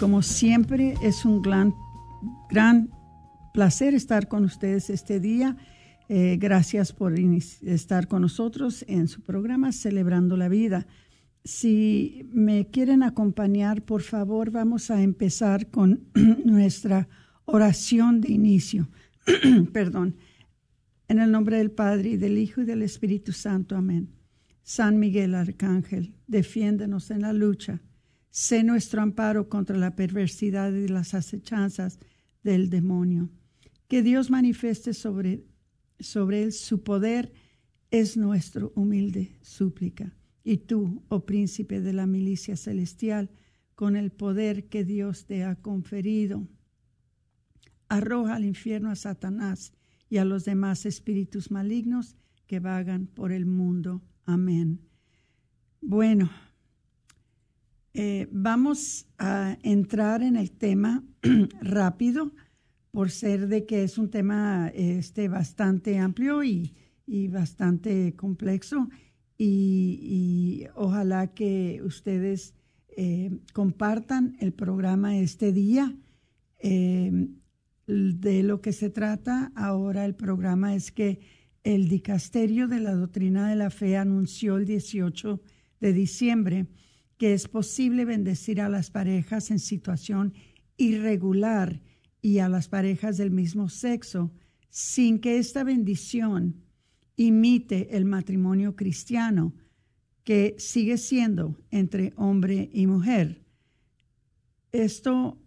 Como siempre, es un gran, gran placer estar con ustedes este día. Eh, gracias por estar con nosotros en su programa Celebrando la Vida. Si me quieren acompañar, por favor, vamos a empezar con nuestra oración de inicio. Perdón. En el nombre del Padre, y del Hijo y del Espíritu Santo. Amén. San Miguel Arcángel, defiéndenos en la lucha. Sé nuestro amparo contra la perversidad y las acechanzas del demonio. Que Dios manifieste sobre, sobre él su poder es nuestro humilde súplica. Y tú, oh príncipe de la milicia celestial, con el poder que Dios te ha conferido, arroja al infierno a Satanás y a los demás espíritus malignos que vagan por el mundo. Amén. Bueno, eh, vamos a entrar en el tema rápido, por ser de que es un tema este, bastante amplio y, y bastante complejo. Y, ojalá que ustedes eh, compartan el programa este día. Eh, de lo que se trata ahora el programa es que el Dicasterio de la Doctrina de la Fe anunció el 18 de diciembre que es posible bendecir a las parejas en situación irregular y a las parejas del mismo sexo sin que esta bendición imite el matrimonio cristiano que sigue siendo entre hombre y mujer. Esto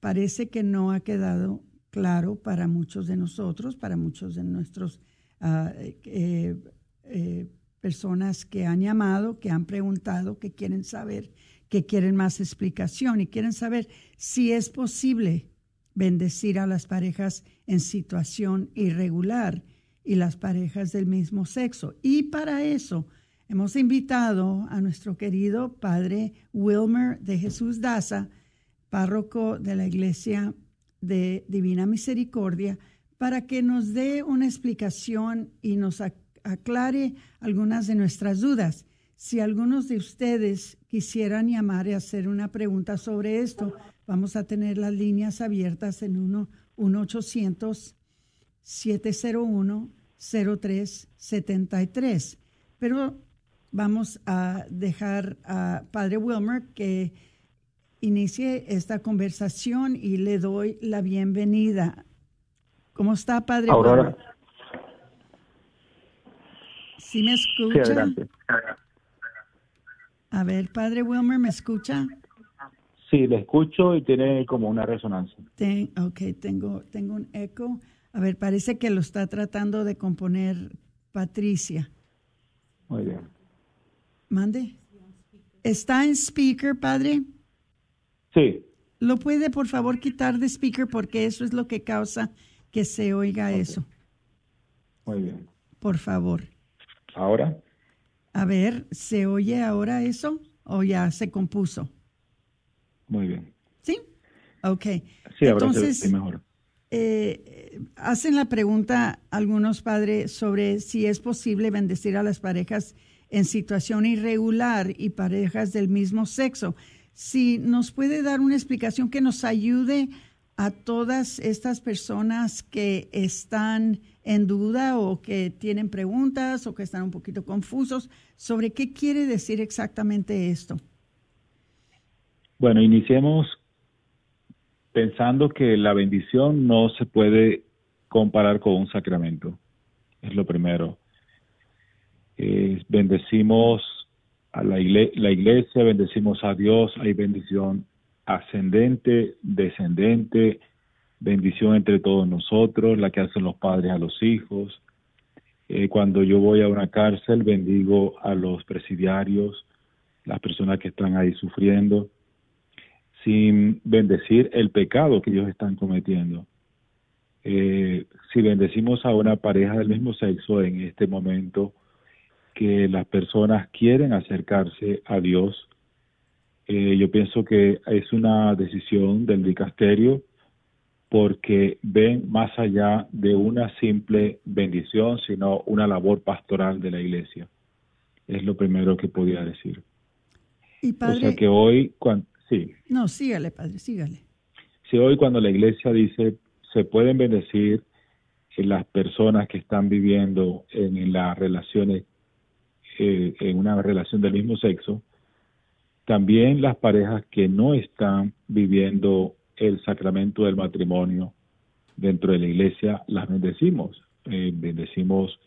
parece que no ha quedado claro para muchos de nosotros, para muchos de nuestros uh, eh, eh, personas que han llamado, que han preguntado, que quieren saber, que quieren más explicación y quieren saber si es posible bendecir a las parejas en situación irregular y las parejas del mismo sexo. Y para eso hemos invitado a nuestro querido padre Wilmer de Jesús Daza, párroco de la Iglesia de Divina Misericordia, para que nos dé una explicación y nos aclare algunas de nuestras dudas. Si algunos de ustedes quisieran llamar y hacer una pregunta sobre esto, vamos a tener las líneas abiertas en 1-800-701-0373. Pero vamos a dejar a Padre Wilmer que inicie esta conversación y le doy la bienvenida. ¿Cómo está, Padre Aurora. Wilmer? ¿Sí me Sí, escucha? adelante. A ver, Padre Wilmer, ¿me escucha? Sí, le escucho y tiene como una resonancia. Ten- ok, tengo, tengo un eco. A ver, parece que lo está tratando de componer Patricia. Muy bien. Mande. ¿Está en speaker, padre? Sí, ¿Lo puede, por favor, quitar de speaker? Porque eso es lo que causa que se oiga eso. muy bien. Por favor. ¿Ahora? A ver, ¿se oye ahora eso o ya se compuso? Muy bien. ¿Sí? Ok. Sí, ahora se Entonces, ve mejor. eh, hacen la pregunta algunos padres sobre si es posible bendecir a las parejas en situación irregular y parejas del mismo sexo. Si nos puede dar una explicación que nos ayude a todas estas personas que están en duda o que tienen preguntas o que están un poquito confusos sobre qué quiere decir exactamente esto. Bueno, iniciemos pensando que la bendición no se puede comparar con un sacramento. Es lo primero. Eh, bendecimos a la, la iglesia, bendecimos a Dios, hay bendición ascendente, descendente, bendición entre todos nosotros, la que hacen los padres a los hijos. Eh, cuando yo voy a una cárcel, bendigo a los presidiarios, las personas que están ahí sufriendo, sin bendecir el pecado que ellos están cometiendo. Eh, si bendecimos a una pareja del mismo sexo en este momento, que las personas quieren acercarse a Dios, eh, yo pienso que es una decisión del dicasterio porque ven más allá de una simple bendición, sino una labor pastoral de la iglesia. Es lo primero que podía decir. Y o padre, sea que hoy, cuan- sí, no, sígale, padre, sígale. si hoy cuando la iglesia dice se pueden bendecir las personas que están viviendo en, en las relaciones, eh, en una relación del mismo sexo, también las parejas que no están viviendo el sacramento del matrimonio dentro de la iglesia, las bendecimos. Eh, bendecimos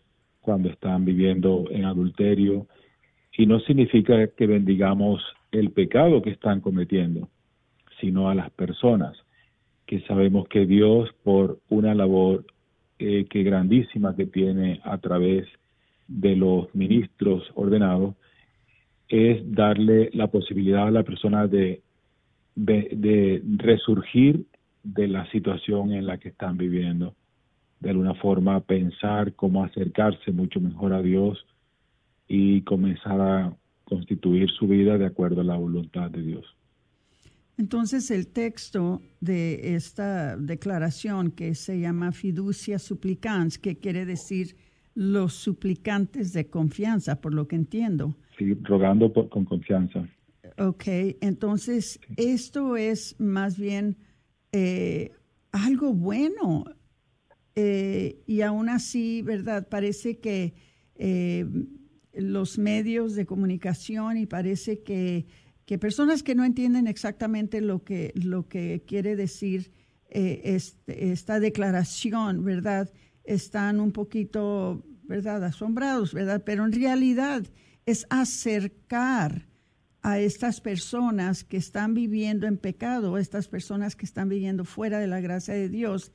cuando están viviendo en adulterio y no significa que bendigamos el pecado que están cometiendo, sino a las personas que sabemos que Dios por una labor eh, que grandísima que tiene a través de los ministros ordenados es darle la posibilidad a la persona de, resurgir de la situación en la que están viviendo. De alguna forma pensar cómo acercarse mucho mejor a Dios y comenzar a constituir su vida de acuerdo a la voluntad de Dios. Entonces el texto de esta declaración que se llama fiducia supplicans, que quiere decir los suplicantes de confianza, por lo que entiendo. Sí, rogando por, con confianza. Ok, entonces esto es más bien eh, algo bueno. Eh, y aún así, ¿verdad? Parece que eh, los medios de comunicación y parece que, que personas que no entienden exactamente lo que, lo que quiere decir este- esta declaración, ¿verdad? Están un poquito, ¿verdad? Asombrados, ¿verdad? Pero en realidad es acercar a estas personas que están viviendo en pecado, estas personas que están viviendo fuera de la gracia de Dios,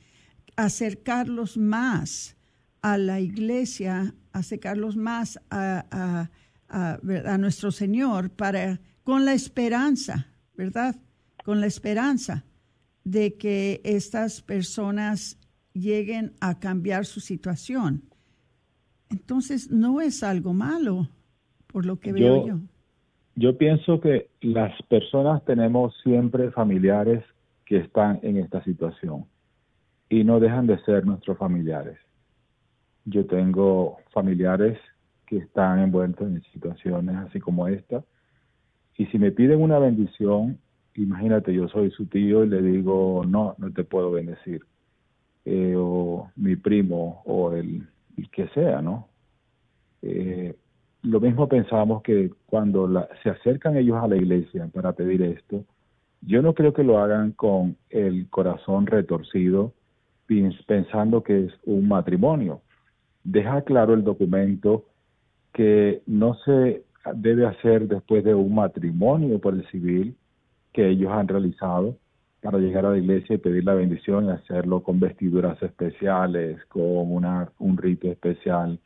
acercarlos más a la iglesia, acercarlos más a, a- a- a nuestro Señor para con la esperanza, ¿verdad? Con la esperanza de que estas personas lleguen a cambiar su situación. Entonces no es algo malo, por lo que veo Yo- yo. Yo pienso que las personas tenemos siempre familiares que están en esta situación y no dejan de ser nuestros familiares. Yo tengo familiares que están envueltos en situaciones así como esta y si me piden una bendición, imagínate, yo soy su tío y le digo, no, no te puedo bendecir. Eh, o mi primo o el, el que sea, ¿no? Eh, lo mismo pensamos que cuando la- se acercan ellos a la iglesia para pedir esto, yo no creo que lo hagan con el corazón retorcido, pens- pensando que es un matrimonio. Deja claro el documento que no se debe hacer después de un matrimonio por el civil que ellos han realizado para llegar a la iglesia y pedir la bendición y hacerlo con vestiduras especiales, con una, un rito especial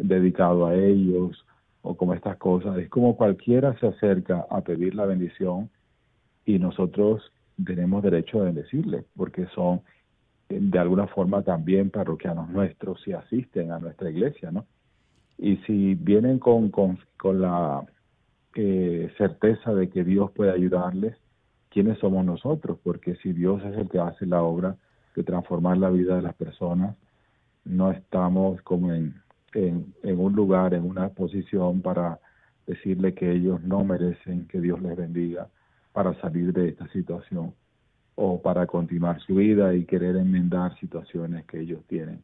dedicado a ellos, o como estas cosas. Es como cualquiera se acerca a pedir la bendición y nosotros tenemos derecho a bendecirle, porque son de alguna forma también parroquianos nuestros si asisten a nuestra iglesia, ¿no? Y si vienen con, con, con la eh, certeza de que Dios puede ayudarles, ¿quiénes somos nosotros? Porque si Dios es el que hace la obra de transformar la vida de las personas, no estamos como en, en, en un lugar, en una posición para decirle que ellos no merecen que Dios les bendiga para salir de esta situación o para continuar su vida y querer enmendar situaciones que ellos tienen.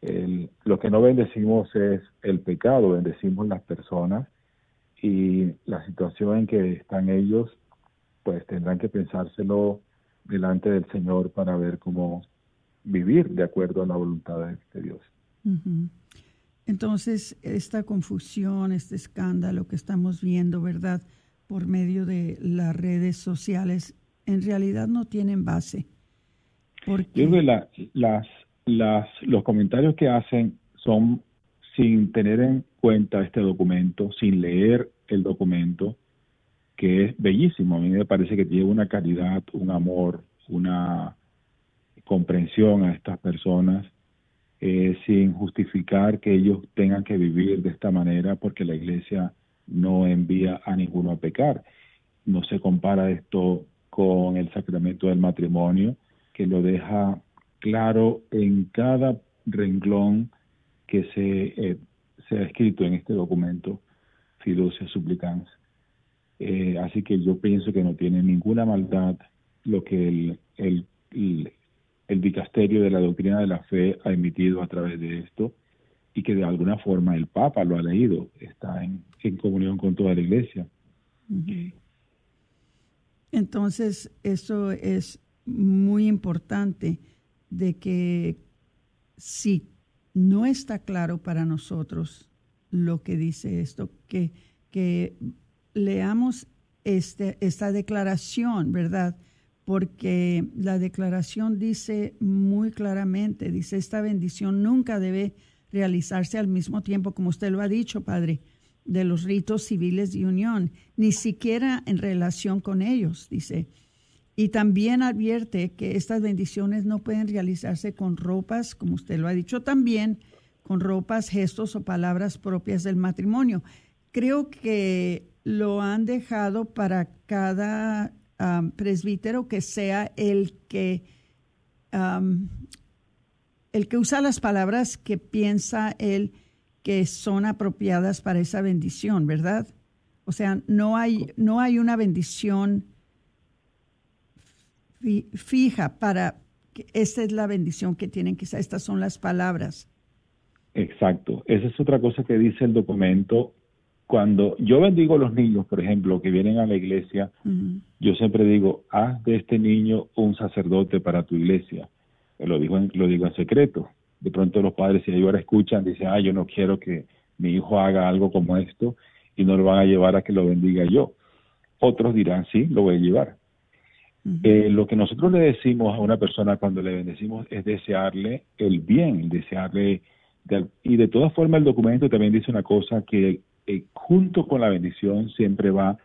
El, lo que no bendecimos es el pecado, bendecimos las personas y la situación en que están ellos, pues tendrán que pensárselo delante del Señor para ver cómo vivir de acuerdo a la voluntad de, Dios. Entonces, esta confusión, este escándalo que estamos viendo, ¿verdad? Por medio de las redes sociales, en realidad no tienen base. Porque... las, las, los comentarios que hacen son sin tener en cuenta este documento, sin leer el documento, que es bellísimo. A mí me parece que tiene una calidad, un amor, una comprensión a estas personas, eh, sin justificar que ellos tengan que vivir de esta manera, porque la iglesia no envía a ninguno a pecar. No se compara esto con el sacramento del matrimonio, que lo deja claro en cada renglón que se, eh, se ha escrito en este documento, Fiducia Supplicans. Eh, así que yo pienso que no tiene ninguna maldad lo que el, dicasterio de la doctrina de la fe ha emitido a través de esto y que de alguna forma el Papa lo ha leído, está en, en comunión con toda la Iglesia. Entonces, eso es muy importante de que si no está claro para nosotros lo que dice esto, que, que leamos este, esta declaración, ¿verdad? Porque la declaración dice muy claramente, dice, esta bendición nunca debe realizarse al mismo tiempo, como usted lo ha dicho, Padre, de los ritos civiles de unión, ni siquiera en relación con ellos, dice. Y también advierte que estas bendiciones no pueden realizarse con ropas, como usted lo ha dicho también, con ropas, gestos o palabras propias del matrimonio. Creo que lo han dejado para cada presbítero que sea el que el que usa las palabras que piensa él que son apropiadas para esa bendición, ¿verdad? O sea, no hay, no hay una bendición fija para que esta es la bendición que tienen ser, estas son las palabras. Exacto, esa es otra cosa que dice el documento. Cuando yo bendigo a los niños, por ejemplo, que vienen a la iglesia, yo siempre digo, haz de este niño un sacerdote para tu iglesia. Lo digo en, lo digo en secreto, de pronto los padres si ahora escuchan, dicen, ah, yo no quiero que mi hijo haga algo como esto y no lo van a llevar a que lo bendiga yo. Otros dirán, sí, lo voy a llevar. Eh, lo que nosotros le decimos a una persona cuando le bendecimos es desearle el bien, desearle, y de todas formas el documento también dice una cosa que eh, junto con la bendición siempre va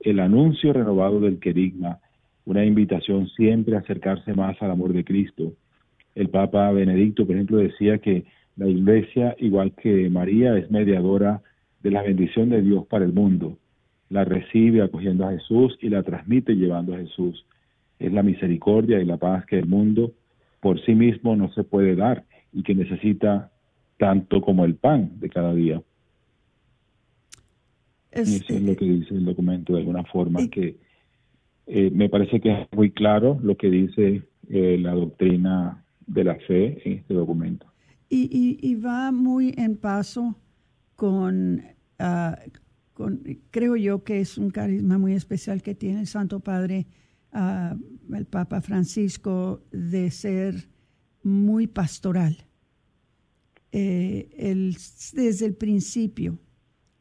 el anuncio renovado del querigma, una invitación siempre a acercarse más al amor de Cristo, el Papa Benedicto, por ejemplo, decía que la Iglesia, igual que María, es mediadora de la bendición de Dios para el mundo. La recibe acogiendo a Jesús y la transmite llevando a Jesús. Es la misericordia y la paz que el mundo por sí mismo no se puede dar y que necesita tanto como el pan de cada día. Eso es lo que dice el documento de alguna forma, que eh, me parece que es muy claro lo que dice eh, la doctrina de la fe en este documento. Y, va muy en paso ah, con, creo yo que es un carisma muy especial que tiene el Santo Padre, ah, el Papa Francisco, de ser muy pastoral. Eh, desde el principio,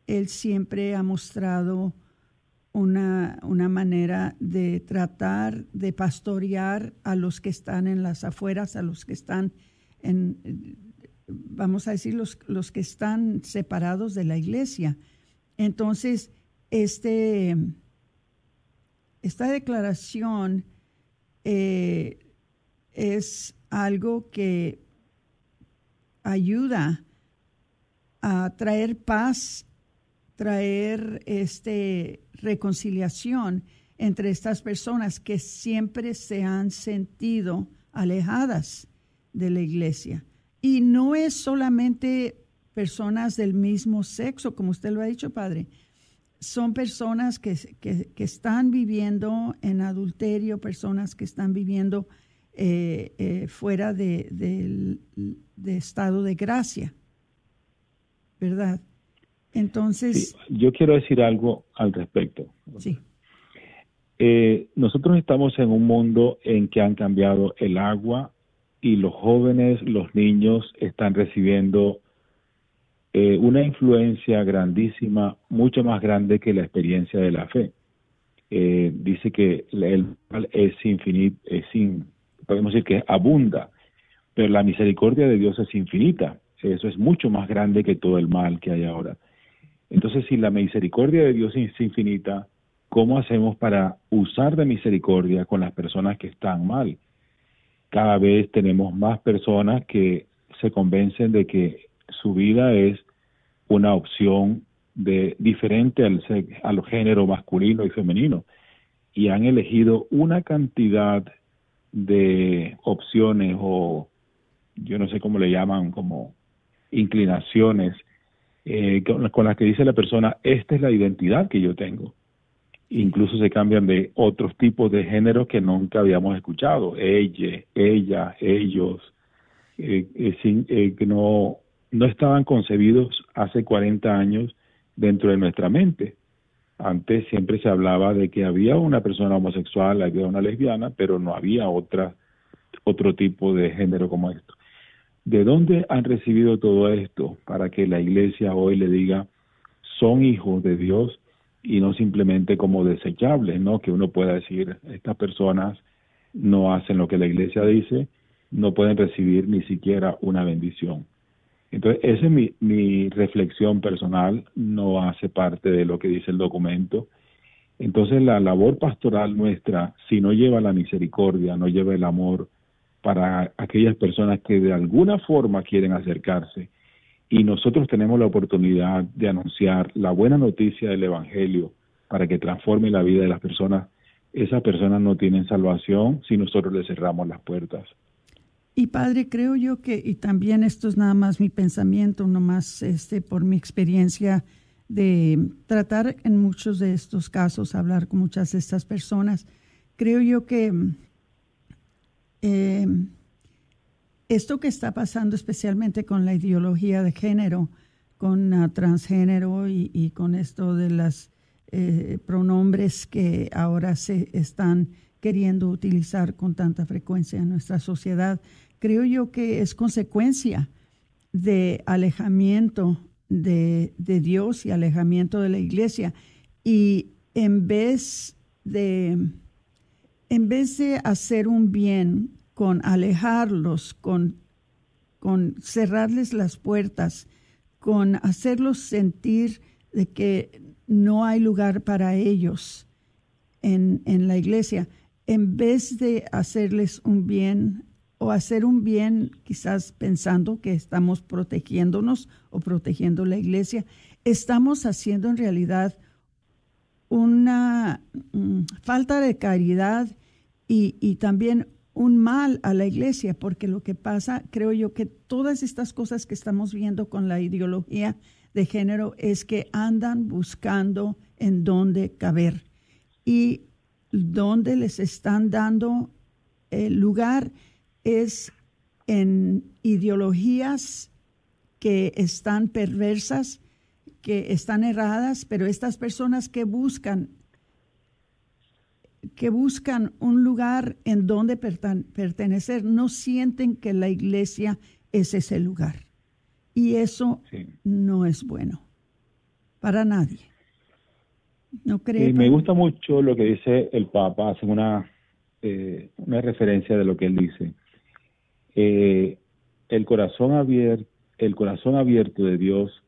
él siempre ha mostrado una, una manera de tratar de pastorear a los que están en las afueras, a los que están en, vamos a decir, los, los que están separados de la iglesia. Entonces, este, esta declaración eh, es algo que ayuda a traer paz, traer este reconciliación entre estas personas que siempre se han sentido alejadas de la iglesia. Y no es solamente personas del mismo sexo, como usted lo ha dicho, padre. Son personas que, están viviendo en adulterio, personas que están viviendo eh, eh, fuera de, estado de gracia. ¿Verdad? Entonces... yo quiero decir algo al respecto. Sí. Eh, nosotros estamos en un mundo en que han cambiado el agua y los jóvenes, los niños están recibiendo eh, una influencia grandísima, mucho más grande que la experiencia de la fe. Eh, dice que el mal es infinito, es podemos decir que abunda, pero la misericordia de Dios es infinita. Eso es mucho más grande que todo el mal que hay ahora. Entonces, si la misericordia de Dios es infinita, ¿Cómo hacemos para usar de misericordia con las personas que están mal? Cada vez tenemos más personas que se convencen de que su vida es una opción de diferente al, al género masculino y femenino y han elegido una cantidad de opciones o yo no sé cómo le llaman como inclinaciones eh, con las que dice la persona esta es la identidad que yo tengo incluso se cambian de otros tipos de géneros que nunca habíamos escuchado, ella, ella, ellos, eh, eh, eh, que no, no estaban concebidos hace 40 años dentro de nuestra mente. Antes siempre se hablaba de que había una persona homosexual, había una lesbiana, pero no había otra, otro tipo de género como esto. ¿De dónde han recibido todo esto para que la iglesia hoy le diga, son hijos de Dios, y no simplemente como desechables, ¿no? Que uno pueda decir, estas personas no hacen lo que la iglesia dice, no pueden recibir ni siquiera una bendición. Entonces, esa es mi, mi reflexión personal, no hace parte de lo que dice el documento. Entonces, la labor pastoral nuestra, si no lleva la misericordia, no lleva el amor para aquellas personas que de alguna forma quieren acercarse, y nosotros tenemos la oportunidad de anunciar la buena noticia del Evangelio para que transforme la vida de las personas. Esas personas no tienen salvación si nosotros les cerramos las puertas. Y padre, creo yo que, y también esto es nada más mi pensamiento, más este, por mi experiencia de tratar en muchos de estos casos, hablar con muchas de estas personas, creo yo que eh, esto que está pasando especialmente con la ideología de género, con transgénero y, con esto de los eh, pronombres que ahora se están queriendo utilizar con tanta frecuencia en nuestra sociedad, creo yo que es consecuencia de alejamiento de Dios y alejamiento de la iglesia. Y en vez de, en vez de hacer un bien con alejarlos, con, con cerrarles las puertas, con hacerlos sentir de que no hay lugar para ellos en, en la iglesia, en vez de hacerles un bien o hacer un bien quizás pensando que estamos protegiéndonos o protegiendo la iglesia, estamos haciendo en realidad una mm, falta de caridad y, y también un mal a la iglesia, porque lo que pasa, creo yo, que todas estas cosas que estamos viendo con la ideología de género es que andan buscando en dónde caber y donde les están dando el lugar es en ideologías que están perversas, que están erradas, pero estas personas que buscan que buscan un lugar en donde pertenecer no sienten que la iglesia es ese lugar. Y eso no es bueno para nadie. ¿No cree? me gusta mucho lo que dice el Papa, hace una, eh, una referencia de lo que él dice. Eh, el corazón abierto, el corazón abierto de Dios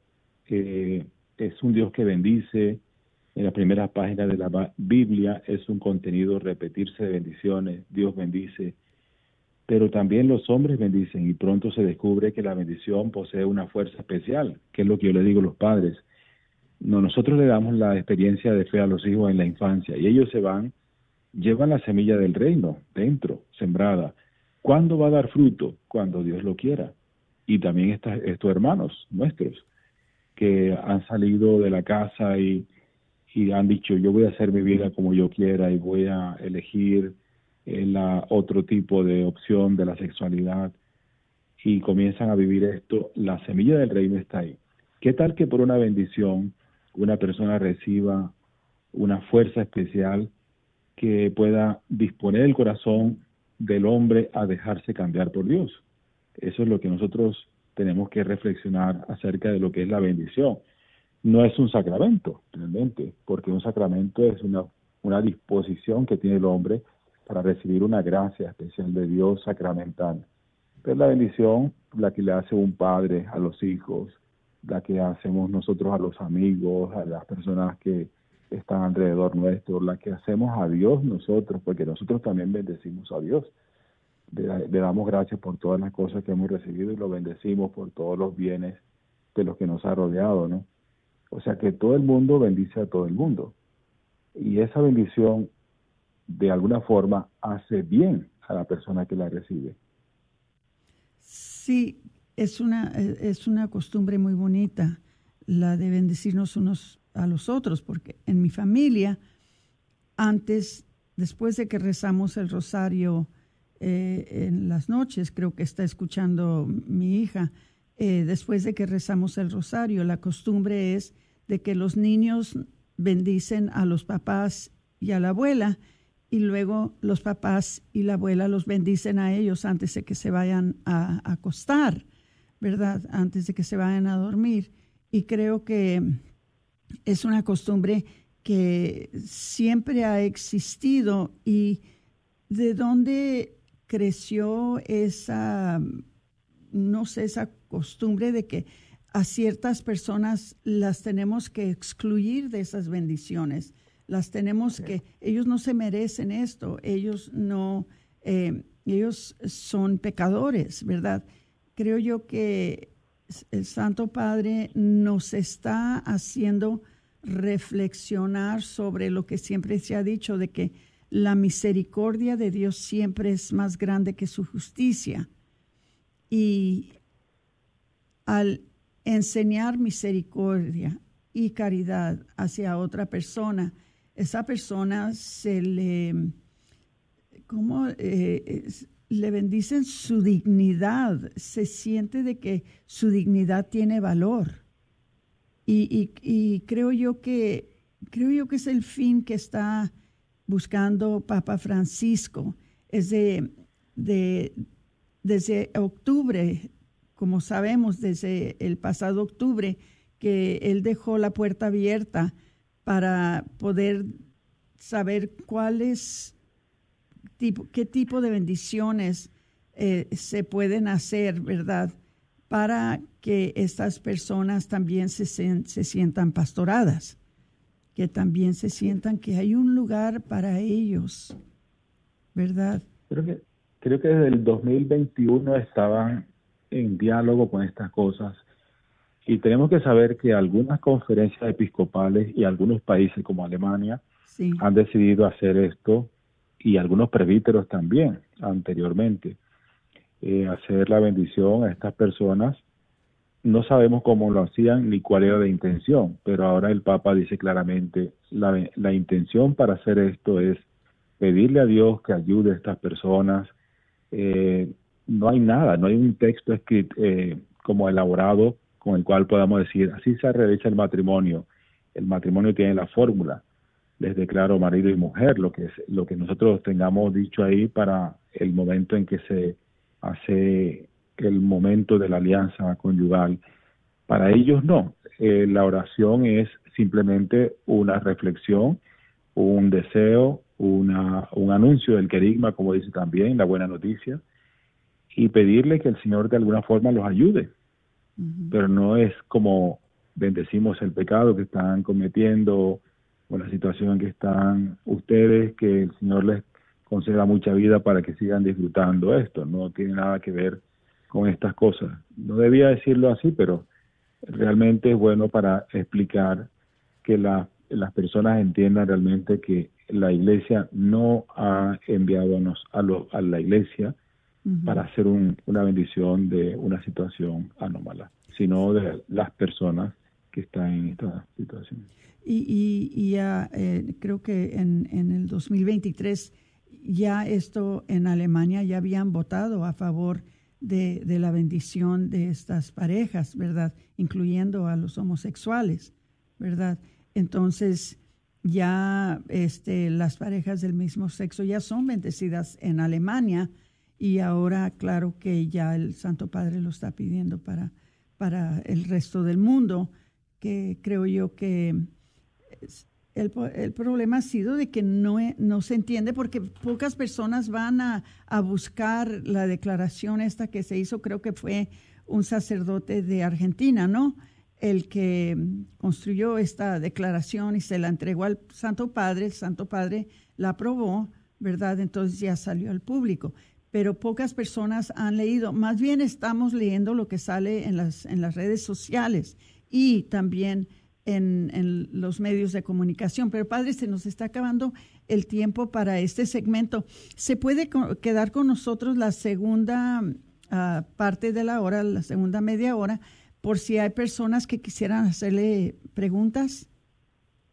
eh, es un Dios que bendice. En la primera página de la Biblia es un contenido repetirse de bendiciones. Dios bendice. Pero también los hombres bendicen y pronto se descubre que la bendición posee una fuerza especial, que es lo que yo le digo a los padres. No, nosotros le damos la experiencia de fe a los hijos en la infancia y ellos se van, llevan la semilla del reino dentro, sembrada. ¿Cuándo va a dar fruto? Cuando Dios lo quiera. Y también estos hermanos nuestros que han salido de la casa y, y han dicho yo voy a hacer mi vida como yo quiera y voy a elegir el eh, otro tipo de opción de la sexualidad y comienzan a vivir esto, la semilla del reino está ahí. ¿Qué tal que por una bendición una persona reciba una fuerza especial que pueda disponer el corazón del hombre a dejarse cambiar por Dios. Eso es lo que nosotros tenemos que reflexionar acerca de lo que es la bendición. No es un sacramento, realmente, porque un sacramento es una, una disposición que tiene el hombre para recibir una gracia especial de Dios sacramental. Pero la bendición, la que le hace un padre a los hijos, la que hacemos nosotros a los amigos, a las personas que están alrededor nuestro, la que hacemos a Dios nosotros, porque nosotros también bendecimos a Dios. Le, damos gracias por todas las cosas que hemos recibido y lo bendecimos por todos los bienes de los que nos ha rodeado, ¿no? O sea que todo el mundo bendice a todo el mundo. Y esa bendición, de alguna forma, hace bien a la persona que la recibe. Sí, es una, es una costumbre muy bonita la de bendecirnos unos a los otros, porque en mi familia, antes, después de que rezamos el rosario eh, en las noches, creo que está escuchando mi hija, eh, después de que rezamos el rosario, la costumbre es de que los niños bendicen a los papás y a la abuela y luego los papás y la abuela los bendicen a ellos antes de que se vayan a acostar. ¿verdad? Antes de que se vayan a dormir. Y creo que es una costumbre que siempre ha existido y de dónde creció esa, no sé, esa costumbre de que a ciertas personas las tenemos que excluir de esas bendiciones, las tenemos que, ellos no se merecen esto, ellos no, eh, ellos son pecadores, ¿verdad? creo yo que el Santo Padre nos está haciendo reflexionar sobre lo que siempre se ha dicho de que la misericordia de Dios siempre es más grande que su justicia. Y al enseñar misericordia y caridad hacia otra persona, esa persona se le, ¿cómo? Eh, le bendicen su dignidad, se siente de que su dignidad tiene valor. Y, creo yo que creo yo que es el fin que está buscando Papa Francisco. Es de, desde octubre, como sabemos, desde el pasado octubre, que él dejó la puerta abierta para poder saber cuáles qué tipo de bendiciones eh, se pueden hacer, ¿verdad? Para que estas personas también se, se sientan pastoradas, que también se sientan que hay un lugar para ellos, ¿verdad? Creo que, creo que desde el 2021 estaban en diálogo con estas cosas y tenemos que saber que algunas conferencias episcopales y algunos países como Alemania han decidido hacer esto y algunos presbíteros también anteriormente, eh, hacer la bendición a estas personas. No sabemos cómo lo hacían ni cuál era la intención, pero ahora el Papa dice claramente, la, la intención para hacer esto es pedirle a Dios que ayude a estas personas. Eh, no hay nada, no hay un texto escrito eh, como elaborado con el cual podamos decir, así se realiza el matrimonio. El matrimonio tiene la fórmula les declaro marido y mujer, lo que, es, lo que nosotros tengamos dicho ahí para el momento en que se hace el momento de la alianza conyugal. Para ellos no, eh, la oración es simplemente una reflexión, un deseo, una, un anuncio del querigma, como dice también la buena noticia, y pedirle que el Señor de alguna forma los ayude. Pero no es como bendecimos el pecado que están cometiendo o la situación en que están ustedes, que el Señor les conceda mucha vida para que sigan disfrutando esto. No tiene nada que ver con estas cosas. No debía decirlo así, pero realmente es bueno para explicar que las personas entiendan realmente que la iglesia no ha enviado a, a, a la iglesia para hacer una bendición de una situación anómala, sino de las personas que están en esta situación. Y, y, ya eh, creo que en, en el 2023 ya esto en Alemania ya habían votado a favor de, de, la bendición de estas parejas, ¿verdad? Incluyendo a los homosexuales, ¿verdad? Entonces, ya este, las parejas del mismo sexo ya son bendecidas en Alemania y ahora, claro que ya el Santo Padre lo está pidiendo para, para el resto del mundo, que creo yo que el, el, problema ha sido de que no, no se entiende porque pocas personas van a, a, buscar la declaración esta que se hizo, creo que fue un sacerdote de Argentina, ¿no? El que construyó esta declaración y se la entregó al Santo Padre, el Santo Padre la aprobó, ¿verdad? Entonces ya salió al público. Pero pocas personas han leído, más bien estamos leyendo lo que sale en las, en las redes sociales y también en, los medios de comunicación. Pero padre, se nos está acabando el tiempo para este segmento. ¿Se puede quedar con nosotros la segunda ah, parte de la hora, la segunda media hora, por si hay personas que quisieran hacerle preguntas?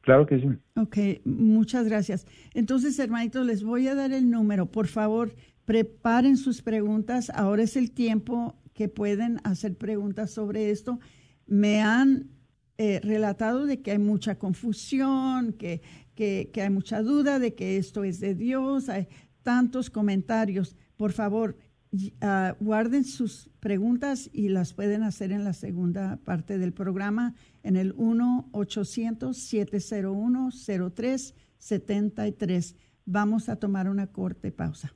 Claro que sí. Ok, muchas gracias. Entonces, hermanitos, les voy a dar el número. Por favor, preparen sus preguntas. Ahora es el tiempo que pueden hacer preguntas sobre esto. Me han eh, relatado de que hay mucha confusión, que, que, hay mucha duda de que esto es de Dios, hay tantos comentarios. Por favor, ah, guarden sus preguntas y las pueden hacer en la segunda parte del programa en el 1-800-701-0373. Vamos a tomar una corte pausa.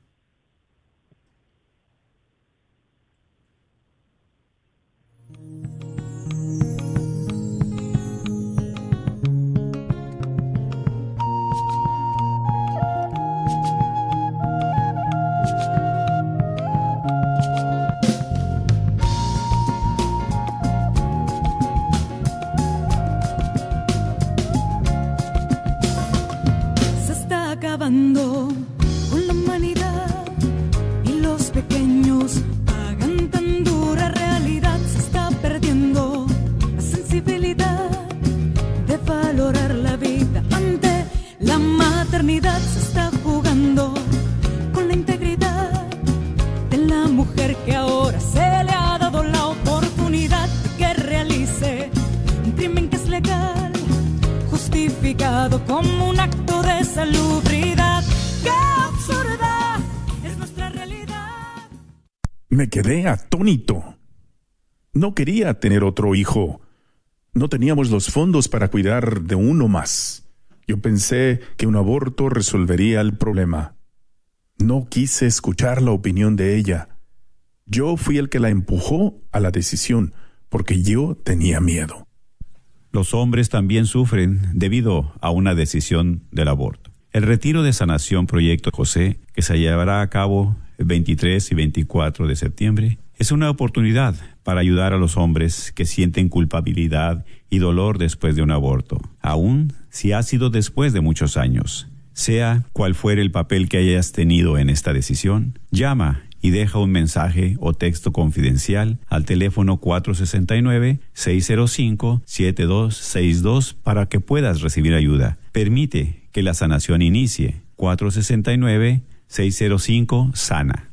Como un acto de salubridad. Me quedé atónito. No quería tener otro hijo. No teníamos los fondos para cuidar de uno más. Yo pensé que un aborto resolvería el problema. No quise escuchar la opinión de ella. Yo fui el que la empujó a la decisión, porque yo tenía miedo. Los hombres también sufren debido a una decisión del aborto. El retiro de sanación Proyecto José, que se llevará a cabo 23 y 24 de septiembre, es una oportunidad para ayudar a los hombres que sienten culpabilidad y dolor después de un aborto, aun si ha sido después de muchos años. Sea cual fuere el papel que hayas tenido en esta decisión, llama y deja un mensaje o texto confidencial al teléfono 469-605-7262 para que puedas recibir ayuda. Permite que la sanación inicie. 469 605 Sana.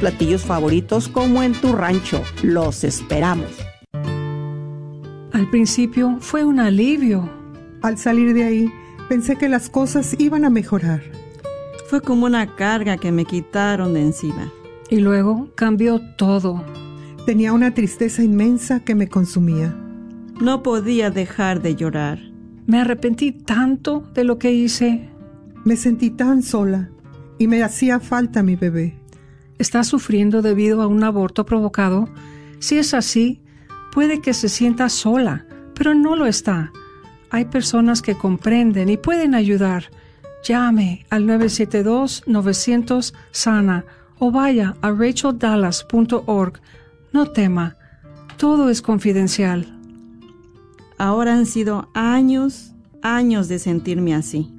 platillos favoritos como en tu rancho. Los esperamos. Al principio fue un alivio. Al salir de ahí, pensé que las cosas iban a mejorar. Fue como una carga que me quitaron de encima. Y luego cambió todo. Tenía una tristeza inmensa que me consumía. No podía dejar de llorar. Me arrepentí tanto de lo que hice. Me sentí tan sola y me hacía falta mi bebé está sufriendo debido a un aborto provocado, si es así, puede que se sienta sola, pero no lo está. Hay personas que comprenden y pueden ayudar. Llame al 972-900-SANA o vaya a racheldallas.org. No tema, todo es confidencial. Ahora han sido años, años de sentirme así.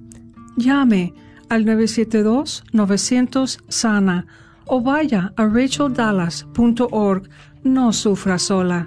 Llame al 972-900-SANA o vaya a racheldallas.org. No sufra sola.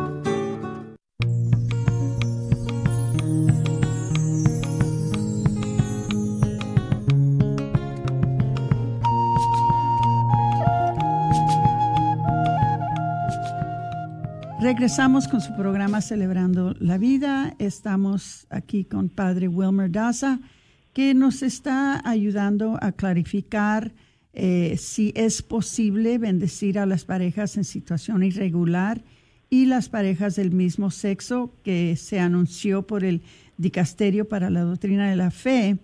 Regresamos con su programa Celebrando la Vida. Estamos aquí con Padre Wilmer Daza, que nos está ayudando a clarificar eh, si es posible bendecir a las parejas en situación irregular y las parejas del mismo sexo que se anunció por el Dicasterio para la Doctrina de la Fe,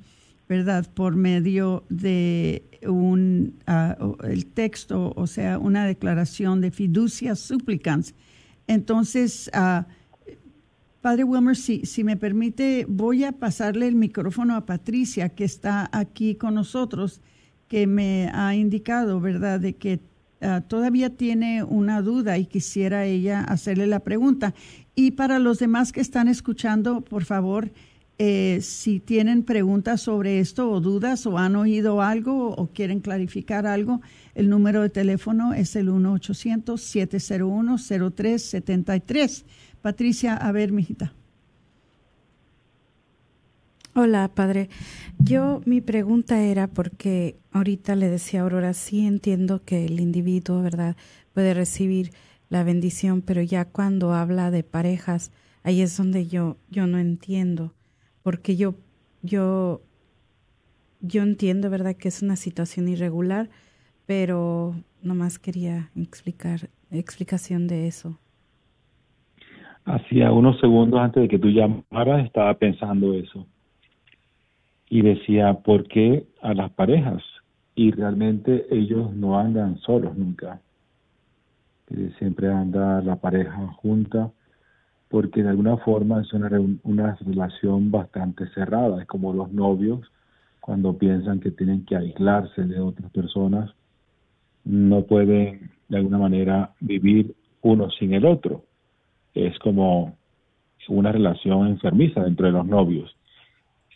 ¿verdad? Por medio de un uh, el texto, o sea, una declaración de fiducia supplicans entonces, uh, Padre Wilmer, si, si me permite, voy a pasarle el micrófono a Patricia, que está aquí con nosotros, que me ha indicado, ¿verdad?, de que uh, todavía tiene una duda y quisiera ella hacerle la pregunta. Y para los demás que están escuchando, por favor, eh, si tienen preguntas sobre esto o dudas o han oído algo o quieren clarificar algo, el número de teléfono es el 1-800-701-0373. Patricia, a ver, mijita. Hola, padre. Yo, mi pregunta era porque ahorita le decía a Aurora, sí entiendo que el individuo, ¿verdad?, puede recibir la bendición, pero ya cuando habla de parejas, ahí es donde yo, yo no entiendo porque yo, yo, yo entiendo, ¿verdad?, que es una situación irregular, pero nomás quería explicar, explicación de eso. Hacía unos segundos antes de que tú llamaras estaba pensando eso. Y decía, ¿por qué a las parejas? Y realmente ellos no andan solos nunca. Siempre anda la pareja junta porque de alguna forma es una, una relación bastante cerrada, es como los novios cuando piensan que tienen que aislarse de otras personas, no pueden de alguna manera vivir uno sin el otro. Es como una relación enfermiza entre los novios.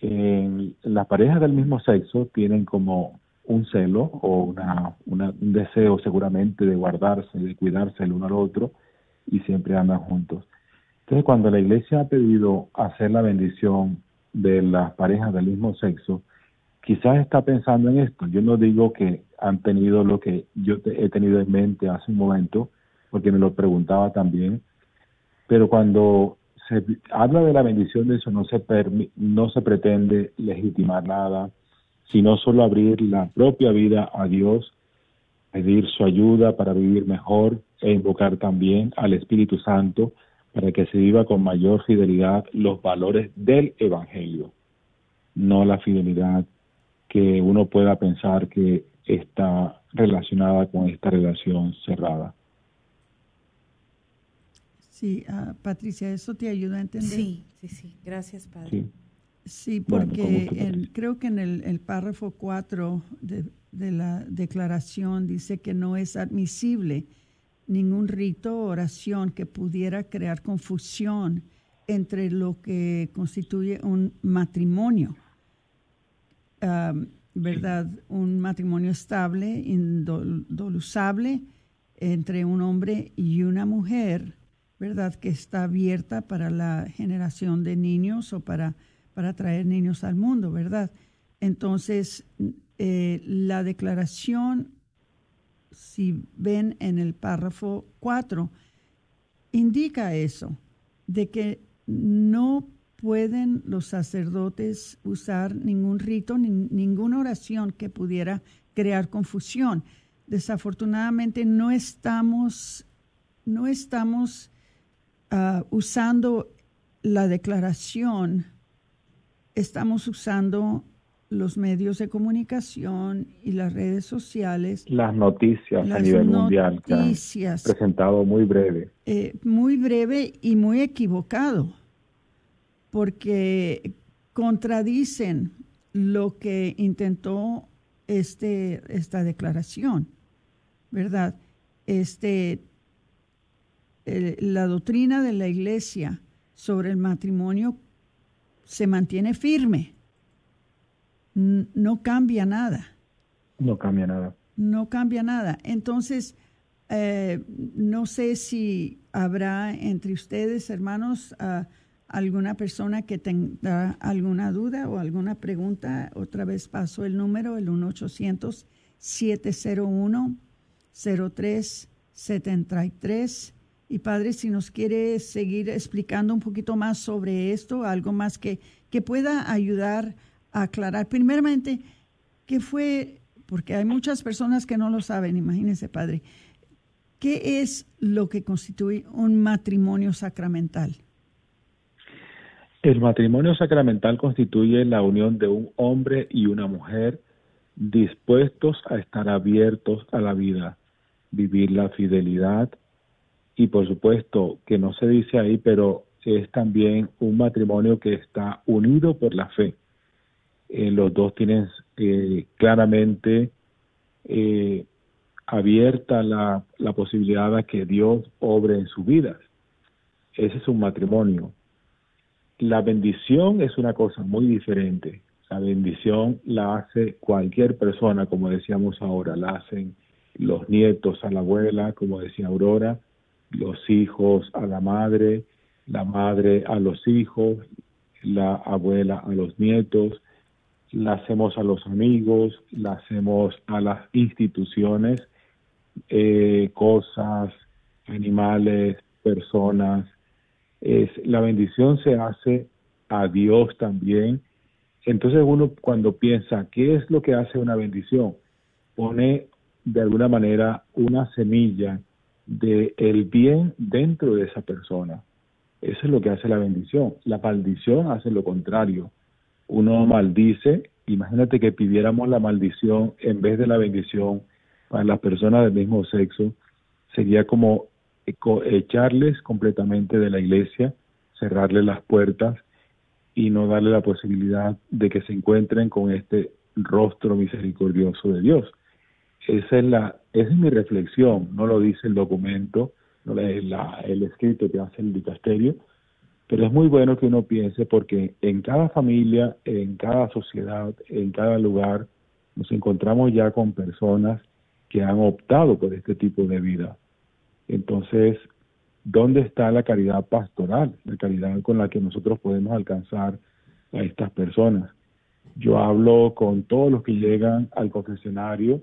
en las parejas del mismo sexo tienen como un celo o una, un deseo seguramente de guardarse, de cuidarse el uno al otro y siempre andan juntos. Entonces, cuando la iglesia ha pedido hacer la bendición de las parejas del mismo sexo, quizás está pensando en esto. Yo no digo que han tenido lo que yo he tenido en mente hace un momento, porque me lo preguntaba también, pero cuando se habla de la bendición de eso, no se, no se pretende legitimar nada, sino solo abrir la propia vida a Dios, pedir su ayuda para vivir mejor e invocar también al Espíritu Santo para que se viva con mayor fidelidad los valores del Evangelio, no la fidelidad que uno pueda pensar que está relacionada con esta relación cerrada. Sí, uh, Patricia, ¿eso te ayuda a entender? Sí, sí, sí. Gracias, Padre. Sí, porque creo que en el, el párrafo 4 de, de, la declaración dice que no es admisible ningún rito o oración que pudiera crear confusión entre lo que constituye un matrimonio, ¿verdad? Un matrimonio estable, indoluzable entre un hombre y una mujer ¿verdad? Que está abierta para la generación de niños o para, para traer niños al mundo, ¿verdad? Entonces, eh, la declaración, si ven en el párrafo 4, indica eso, de que no pueden los sacerdotes usar ningún rito, ni, ninguna oración que pudiera crear confusión. Desafortunadamente no estamos, no estamos Ah, usando la declaración, estamos usando los medios de comunicación y las redes sociales. Las noticias a nivel mundial. Noticias. presentado muy breve. Eh, muy breve y muy equivocado, porque contradicen lo que intentó este, esta declaración, ¿verdad? Este, la doctrina de la iglesia sobre el matrimonio se mantiene firme. No cambia nada. No cambia nada. No cambia nada. Entonces, eh, no sé si habrá entre ustedes, hermanos, alguna persona que tenga alguna duda o alguna pregunta. Otra vez paso el número, el 1-800-701-0373. Y Padre, si nos quiere seguir explicando un poquito más sobre esto, algo más que, que pueda ayudar a aclarar. Primeramente, ¿qué fue? Porque hay muchas personas que no lo saben, imagínense, Padre. ¿Qué es lo que constituye un matrimonio sacramental? El matrimonio sacramental constituye la unión de un hombre y una mujer dispuestos a estar abiertos a la vida, vivir la fidelidad, y por supuesto que no se dice ahí, pero es también un matrimonio que está unido por la fe. Eh, los dos tienen eh, claramente eh, abierta la, posibilidad de que Dios obre en su vida. Ese es un matrimonio. La bendición es una cosa muy diferente. La bendición la hace cualquier persona, como decíamos ahora, la hacen los nietos a la abuela, como decía Aurora, los hijos a la madre, la madre a los hijos, la abuela a los nietos, la hacemos a los amigos, la hacemos a las instituciones, eh, cosas, animales, personas. Es, la bendición se hace a Dios también. Entonces uno cuando piensa, ¿qué es lo que hace una bendición? Pone de alguna manera una semilla de el bien dentro de esa persona. Eso es lo que hace la bendición. La maldición hace lo contrario. Uno maldice, imagínate que pidiéramos la maldición en vez de la bendición para las personas del mismo sexo, sería como echarles completamente de la iglesia, cerrarle las puertas y no darle la posibilidad de que se encuentren con este rostro misericordioso de Dios. Esa es, la, esa es mi reflexión, no lo dice el documento, no el escrito que hace el dicasterio, Pero es muy bueno que uno piense porque en cada familia, en cada sociedad, en cada lugar, nos encontramos ya con personas que han optado por este tipo de vida. Entonces, ¿dónde está la caridad pastoral, la caridad con la que nosotros podemos alcanzar a estas personas? Yo hablo con todos los que llegan al confesionario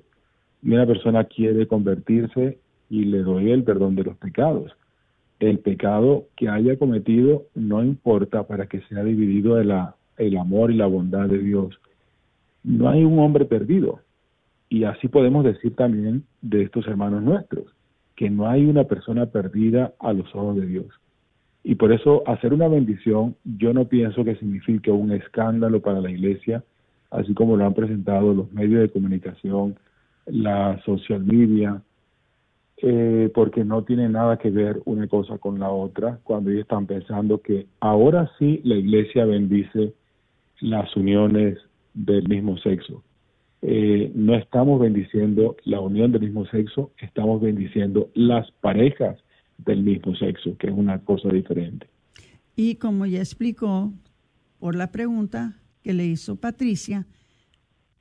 y una persona quiere convertirse y le doy el perdón de los pecados el pecado que haya cometido no importa para que sea dividido el, amor y la bondad de Dios. No hay un hombre perdido. Y así podemos decir también de estos hermanos nuestros, que no hay una persona perdida a los ojos de Dios. Y por eso hacer una bendición yo no pienso que signifique un escándalo para la iglesia, así como lo han presentado los medios de comunicación, la social media, eh, porque no tiene nada que ver una cosa con la otra, cuando ellos están pensando que ahora sí la iglesia bendice las uniones del mismo sexo. Eh, no estamos bendiciendo la unión del mismo sexo, estamos bendiciendo las parejas del mismo sexo, que es una cosa diferente. Y como ya explicó por la pregunta que le hizo Patricia,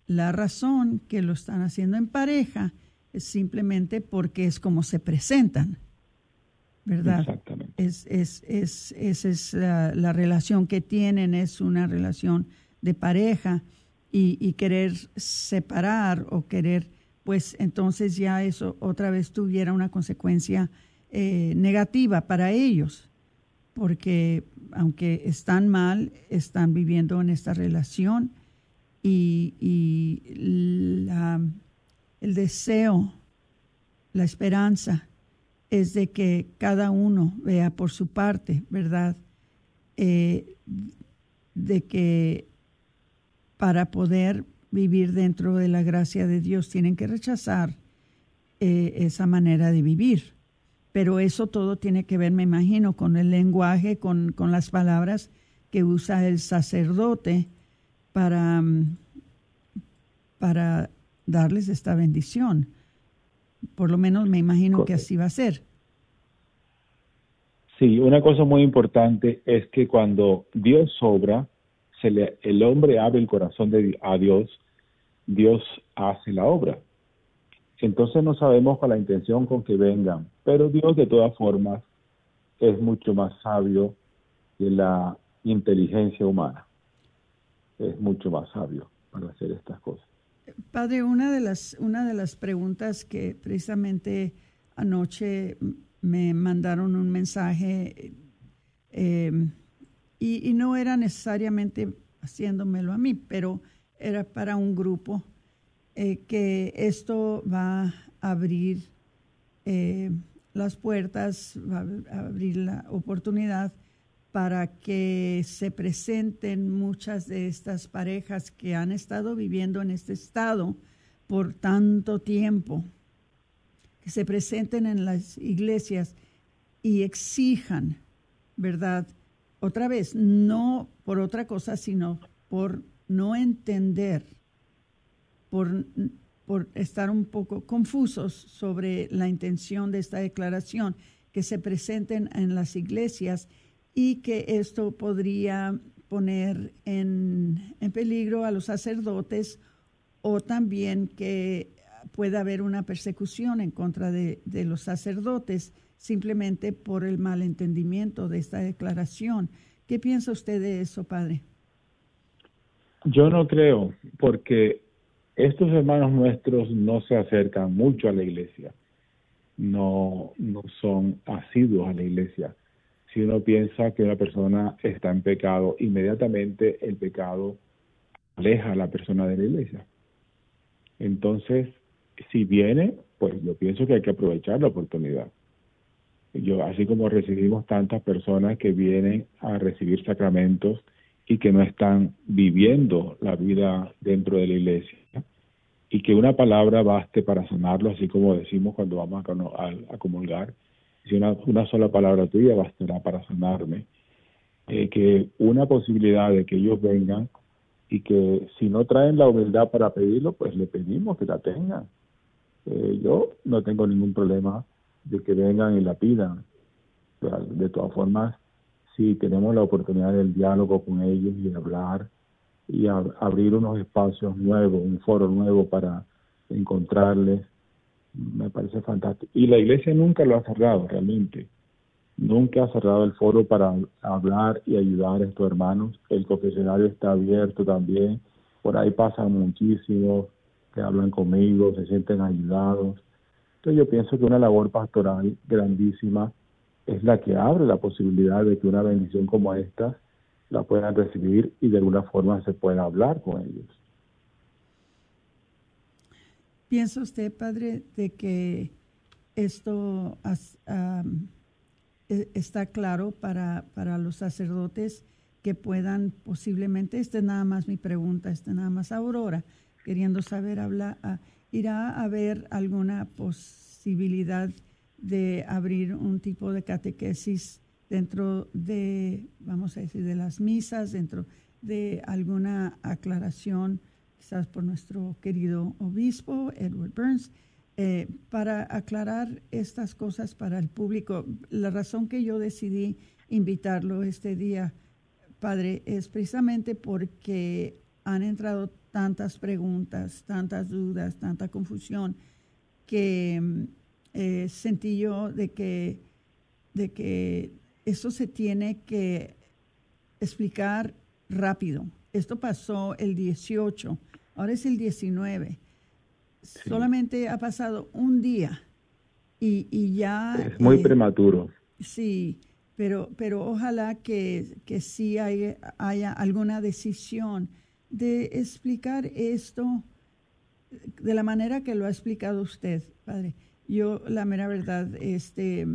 la razón que lo están haciendo en pareja simplemente porque es como se presentan, ¿verdad? Exactamente. Es, es, es, esa es la, relación que tienen, es una relación de pareja y, querer separar o querer, pues entonces ya eso otra vez tuviera una consecuencia eh, negativa para ellos, porque aunque están mal, están viviendo en esta relación y, y la el deseo, la esperanza es de que cada uno vea por su parte, ¿verdad? Eh, de que para poder vivir dentro de la gracia de Dios tienen que rechazar eh, esa manera de vivir. Pero eso todo tiene que ver, me imagino, con el lenguaje, con, con las palabras que usa el sacerdote para, mm, para darles esta bendición. Por lo menos me imagino que así va a ser. Sí, una cosa muy importante es que cuando Dios obra, se le, el hombre abre el corazón de, a Dios, Dios hace la obra. Entonces no sabemos con la intención con que vengan, pero Dios de todas formas es mucho más sabio que la inteligencia humana. Es mucho más sabio para hacer estas cosas. Padre, una de las, una de las preguntas que precisamente anoche me mandaron un mensaje eh, y, no era necesariamente haciéndomelo a mí, pero era para un grupo eh, que esto va a abrir eh, las puertas, va a abrir la oportunidad para que se presenten muchas de estas parejas que han estado viviendo en este estado por tanto tiempo, que se presenten en las iglesias y exijan, ¿verdad? Otra vez, no por otra cosa, sino por no entender, por, por estar un poco confusos sobre la intención de esta declaración, que se presenten en las iglesias y que esto podría poner en, peligro a los sacerdotes o también que pueda haber una persecución en contra de, los sacerdotes simplemente por el malentendimiento de esta declaración. ¿Qué piensa usted de eso, padre? Yo no creo, porque estos hermanos nuestros no se acercan mucho a la iglesia, no, no son asiduos a la iglesia si uno piensa que una persona está en pecado, inmediatamente el pecado aleja a la persona de la iglesia. Entonces, si viene, pues yo pienso que hay que aprovechar la oportunidad. Yo, así como recibimos tantas personas que vienen a recibir sacramentos y que no están viviendo la vida dentro de la iglesia, y que una palabra baste para sanarlo, así como decimos cuando vamos a, a comulgar, si una, una sola palabra tuya bastará para sanarme, eh, que una posibilidad de que ellos vengan y que si no traen la humildad para pedirlo, pues le pedimos que la tengan. Eh, yo no tengo ningún problema de que vengan y la pidan. De todas formas, si tenemos la oportunidad del diálogo con ellos y de hablar y abrir unos espacios nuevos, un foro nuevo para encontrarles, me parece fantástico. Y la iglesia nunca lo ha cerrado realmente. Nunca ha cerrado el foro para hablar y ayudar a estos hermanos. El confesionario está abierto también. Por ahí pasan muchísimos que hablan conmigo, se sienten ayudados. Entonces yo pienso que una labor pastoral grandísima es la que abre la posibilidad de que una bendición como esta la puedan recibir y de alguna forma se pueda hablar con ellos. ¿Piensa usted, padre, de que esto e, está claro para, para los sacerdotes que puedan posiblemente, esta es nada más mi pregunta, esta es nada más Aurora, queriendo saber, hablar, ¿irá a haber alguna posibilidad de abrir un tipo de catequesis dentro de, vamos a decir, de las misas, dentro de alguna aclaración, quizás por nuestro querido obispo, Edward Burns, eh, para aclarar estas cosas para el público. La razón que yo decidí invitarlo este día, padre, es precisamente porque han entrado tantas preguntas, tantas dudas, tanta confusión, que eh, sentí yo de que, de que eso se tiene que explicar rápido. Esto pasó el 18, ahora es el 19. Solamente ha pasado un día y, y ya... Es muy eh, prematuro. Sí, pero, pero ojalá que, que sí haya, haya alguna decisión de explicar esto de la manera que lo ha explicado usted, padre. Yo, la mera verdad, este,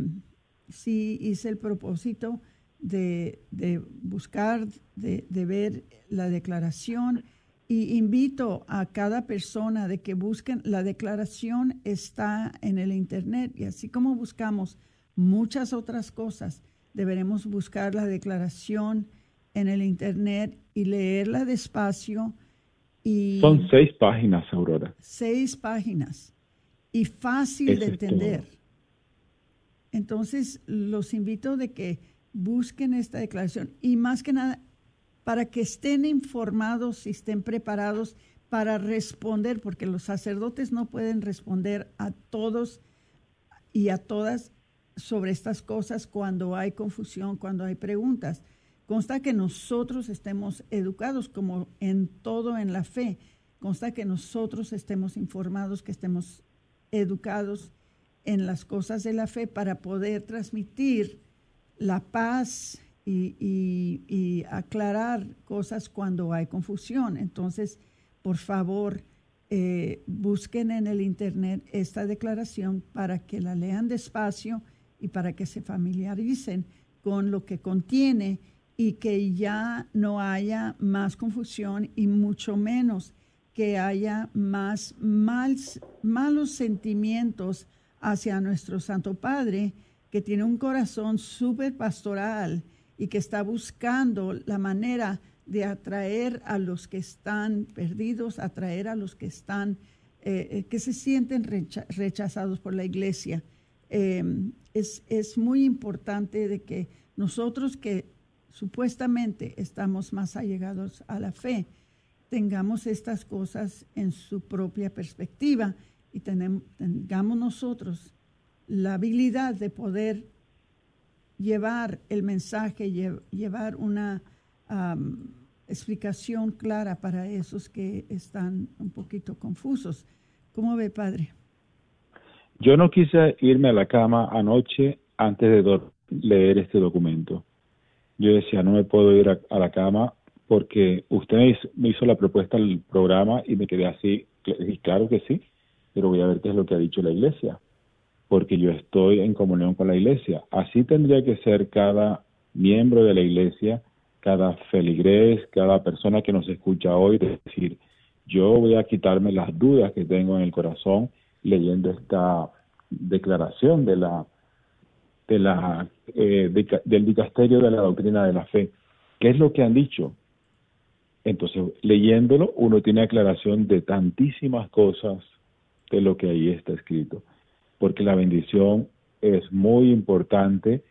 sí hice el propósito de, buscar, de, ver la declaración y invito a cada persona de que busquen, la declaración está en el Internet y así como buscamos muchas otras cosas, deberemos buscar la declaración en el Internet y leerla despacio. Y Son seis páginas, Aurora. Seis páginas y fácil de entender. Entonces, los invito de que busquen esta declaración y más que nada para que estén informados y estén preparados para responder, porque los sacerdotes no pueden responder a todos y a todas sobre estas cosas cuando hay confusión, cuando hay preguntas. Consta que nosotros estemos educados como en todo en la fe. Consta que nosotros estemos informados, que estemos educados en las cosas de la fe para poder transmitir la paz y, aclarar cosas cuando hay confusión. Entonces, por favor, eh, busquen en el Internet esta declaración para que la lean despacio y para que se familiaricen con lo que contiene y que ya no haya más confusión y mucho menos que haya más malos sentimientos hacia nuestro Santo Padre, que tiene un corazón súper pastoral y que está buscando la manera de atraer a los que están perdidos, atraer a los que están, eh, eh, que se sienten rechazados por la iglesia. Em, es, es muy importante de que nosotros que supuestamente estamos más allegados a la fe, tengamos estas cosas en su propia perspectiva y tengamos nosotros la habilidad de poder llevar el mensaje, llevar una explicación clara para esos que están un poquito confusos. ¿Cómo ve, padre? Yo no quise irme a la cama anoche antes de leer este documento. Yo decía, no me puedo ir a la cama porque usted me hizo, la propuesta del programa y me quedé así, claro que sí, pero voy a ver qué es lo que ha dicho la iglesia, porque yo estoy en comunión con la iglesia. Así tendría que ser cada miembro de la iglesia, cada feligrés, cada persona que nos escucha hoy, decir, yo voy a quitarme las dudas que tengo en el corazón leyendo esta declaración de la de la eh, del dicasterio de la doctrina de la fe. ¿Qué es lo que han dicho? Entonces, leyéndolo, uno tiene aclaración de tantísimas cosas de lo que ahí está escrito, porque la bendición es muy importante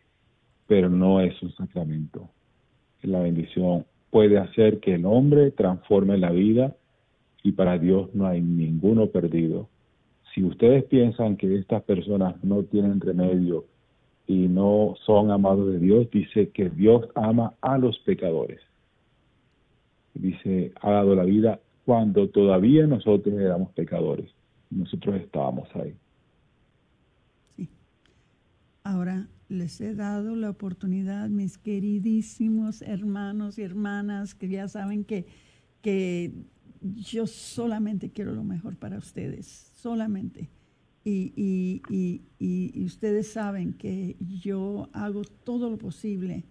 pero no es un sacramento. La bendición puede hacer que el hombre transforme la vida y para Dios no hay ninguno perdido. Si ustedes piensan que estas personas no tienen remedio y no son amados de Dios, dice que Dios ama a los pecadores. Dice, ha dado la vida cuando todavía nosotros éramos pecadores. Nosotros estábamos ahí. Ahora les he dado la oportunidad, mis queridísimos hermanos y hermanas, que ya saben que, que yo solamente quiero lo mejor para ustedes, solamente. Y, y, y, y, ustedes saben que yo hago todo lo posible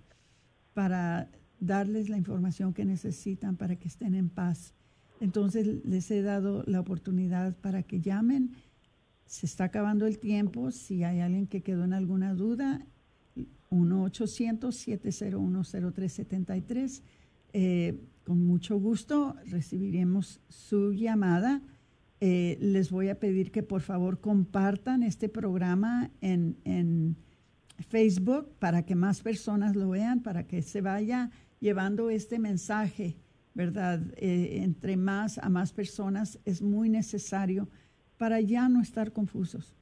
para darles la información que necesitan para que estén en paz. Entonces les he dado la oportunidad para que llamen. Se está acabando el tiempo. Si hay alguien que quedó en alguna duda, 1-800-701-0373. Eh, con mucho gusto recibiremos su llamada. Eh, les voy a pedir que por favor compartan este programa en, en, Facebook para que más personas lo vean, para que se vaya llevando este mensaje, ¿verdad? Eh, entre más a más personas es muy necesario para ya no estar confusos,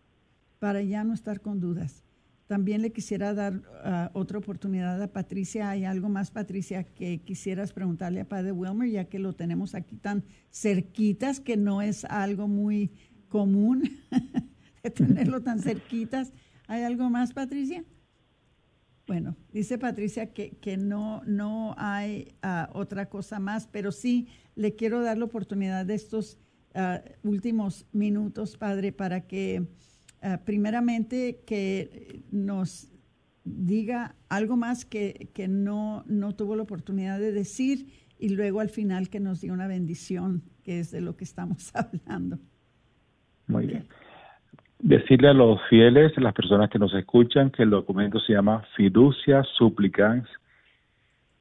para ya no estar con dudas. También le quisiera dar ah, otra oportunidad a Patricia. ¿Hay algo más, Patricia, que quisieras preguntarle a Padre Wilmer, ya que lo tenemos aquí tan cerquitas, que no es algo muy común de tenerlo tan cerquitas? ¿Hay algo más, Patricia? Bueno, dice Patricia que, que no, no hay ah, otra cosa más, pero sí le quiero dar la oportunidad de estos ah, últimos minutos, Padre, para que eh, primeramente que nos diga algo más que, que no, no tuvo la oportunidad de decir y luego al final que nos diga una bendición, que es de lo que estamos hablando. Muy bien. Decirle a los fieles, a las personas que nos escuchan, que el documento se llama Fiducia Supplicans,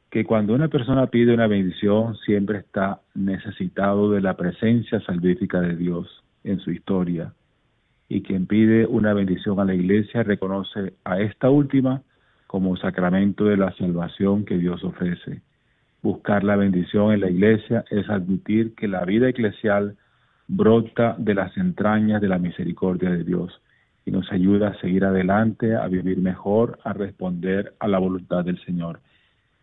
que cuando una persona pide una bendición siempre está necesitado de la presencia salvífica de Dios en su historia y quien pide una bendición a la iglesia reconoce a esta última como sacramento de la salvación que Dios ofrece. Buscar la bendición en la iglesia es admitir que la vida eclesial brota de las entrañas de la misericordia de Dios y nos ayuda a seguir adelante, a vivir mejor, a responder a la voluntad del Señor.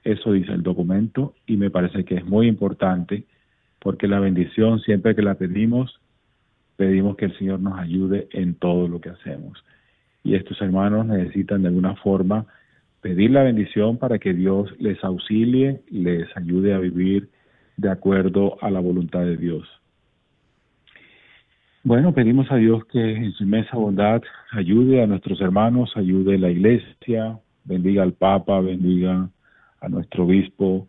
Eso dice el documento y me parece que es muy importante porque la bendición siempre que la pedimos pedimos que el Señor nos ayude en todo lo que hacemos. Y estos hermanos necesitan de alguna forma pedir la bendición para que Dios les auxilie, les ayude a vivir de acuerdo a la voluntad de Dios. Bueno, pedimos a Dios que en su inmensa bondad ayude a nuestros hermanos, ayude a la iglesia, bendiga al Papa, bendiga a nuestro obispo,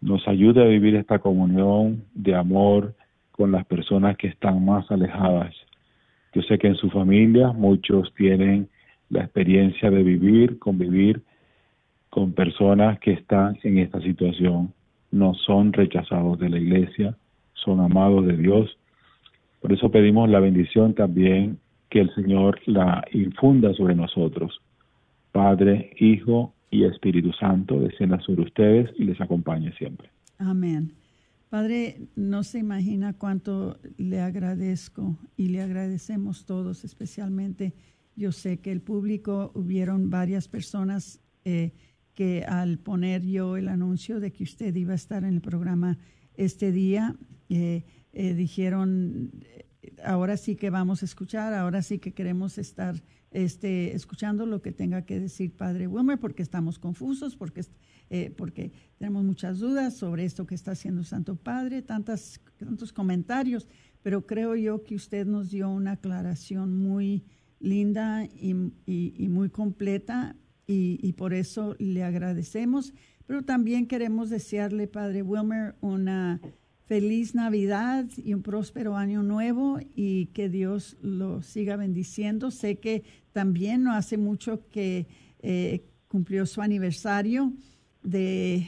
nos ayude a vivir esta comunión de amor, con las personas que están más alejadas. Yo sé que en su familia muchos tienen la experiencia de vivir, convivir con personas que están en esta situación. No son rechazados de la iglesia, son amados de Dios. Por eso pedimos la bendición también que el Señor la infunda sobre nosotros. Padre, Hijo y Espíritu Santo, descienda sobre ustedes y les acompañe siempre. Amén. Padre, no se imagina cuánto le agradezco y le agradecemos todos, especialmente yo sé que el público, hubieron varias personas eh, que al poner yo el anuncio de que usted iba a estar en el programa este día, eh, eh, dijeron, ahora sí que vamos a escuchar, ahora sí que queremos estar este, escuchando lo que tenga que decir Padre Wilmer, porque estamos confusos, porque eh, tenemos muchas dudas sobre esto que está haciendo Santo Padre, tantos comentarios, pero creo yo que usted nos dio una aclaración muy linda y, muy completa y, por eso le agradecemos. Pero también queremos desearle, Padre Wilmer, una feliz Navidad y un próspero año nuevo y que Dios lo siga bendiciendo. Sé que también no hace mucho que eh, cumplió su aniversario de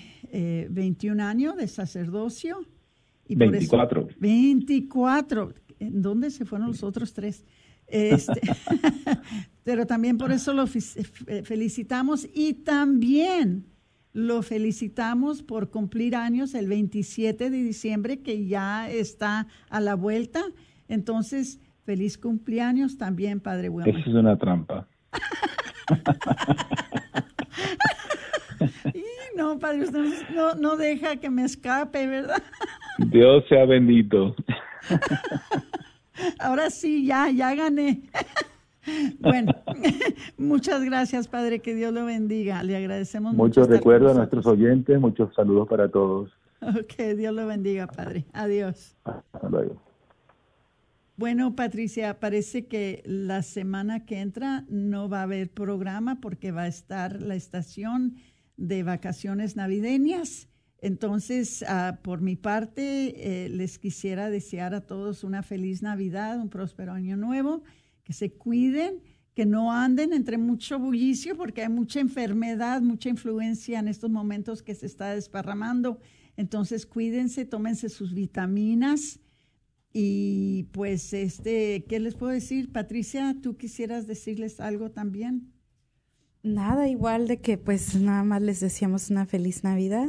21 eh, años de sacerdocio. Y 24. 24. ¿En dónde se fueron los otros tres? Este, Pero también por eso lo felicitamos y también lo felicitamos por cumplir años el 27 de diciembre, que ya está a la vuelta. Entonces, feliz cumpleaños también, Padre Bueno. Eso es una trampa. y no, Padre, usted no, no deja que me escape, ¿verdad? Dios sea bendito. Ahora sí, ya, ya gané. Bueno, muchas gracias, Padre, que Dios lo bendiga. Le agradecemos mucho. Muchos recuerdos a nuestros oyentes, muchos saludos para todos. Ok, Dios lo bendiga, Padre. Adiós. Hasta luego. Bueno, Patricia, parece que la semana que entra no va a haber programa porque va a estar la estación de vacaciones navideñas. Entonces, ah, por mi parte, eh, les quisiera desear a todos una feliz Navidad, un próspero año nuevo que se cuiden, que no anden entre mucho bullicio, porque hay mucha enfermedad, mucha influencia en estos momentos que se está desparramando. Entonces, cuídense, tómense sus vitaminas. Y pues, este, ¿qué les puedo decir? Patricia, ¿tú quisieras decirles algo también? Nada, igual de que pues nada más les deseamos una feliz Navidad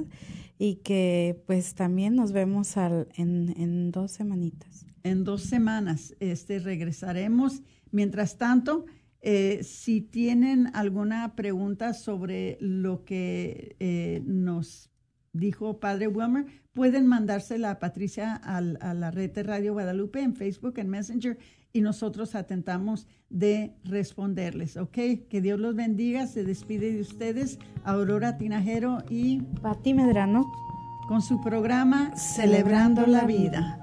y que pues también nos vemos al, en, en dos semanitas. En dos semanas este, regresaremos Mientras tanto, eh, si tienen alguna pregunta sobre lo que eh, nos dijo Padre Wilmer, pueden mandársela a Patricia a la red de Radio Guadalupe en Facebook, en Messenger, y nosotros atentamos de responderles, ¿ok? Que Dios los bendiga, se despide de ustedes Aurora Tinajero y Pati Medrano con su programa Celebrando la Vida.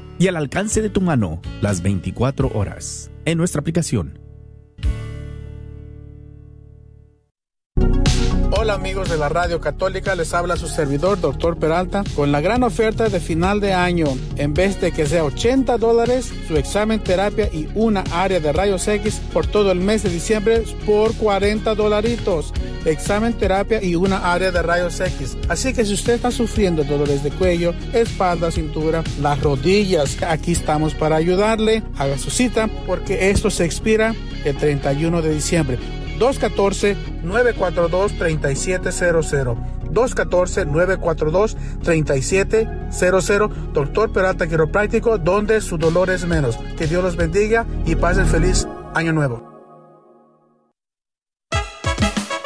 y al alcance de tu mano las 24 horas en nuestra aplicación. Hola amigos de la Radio Católica, les habla su servidor, doctor Peralta, con la gran oferta de final de año. En vez de que sea 80 dólares, su examen terapia y una área de rayos X por todo el mes de diciembre por 40 dolaritos. Examen terapia y una área de rayos X. Así que si usted está sufriendo dolores de cuello, espalda, cintura, las rodillas, aquí estamos para ayudarle. Haga su cita porque esto se expira el 31 de diciembre. 214-942-3700. 214-942-3700. Doctor Peralta Quiropráctico, donde su dolor es menos. Que Dios los bendiga y pasen feliz año nuevo.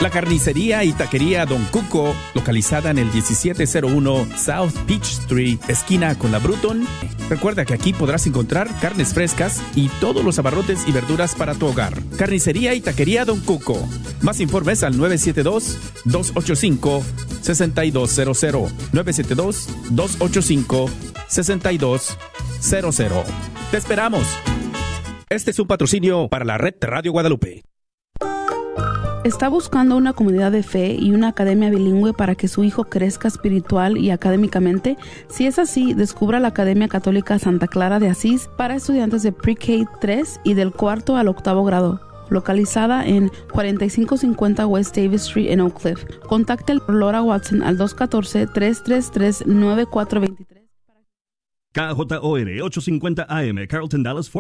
La carnicería y taquería Don Cuco, localizada en el 1701 South Peach Street, esquina con la Bruton. Recuerda que aquí podrás encontrar carnes frescas y todos los abarrotes y verduras para tu hogar. Carnicería y taquería Don Cuco. Más informes al 972-285-6200. 972-285-6200. Te esperamos. Este es un patrocinio para la red Radio Guadalupe. ¿Está buscando una comunidad de fe y una academia bilingüe para que su hijo crezca espiritual y académicamente? Si es así, descubra la Academia Católica Santa Clara de Asís para estudiantes de Pre-K 3 y del cuarto al octavo grado localizada en 4550 West Davis Street en Oak Cliff. Contacte a Laura Watson al 214-333-9423. KJOR 850 AM, Carlton Dallas Fort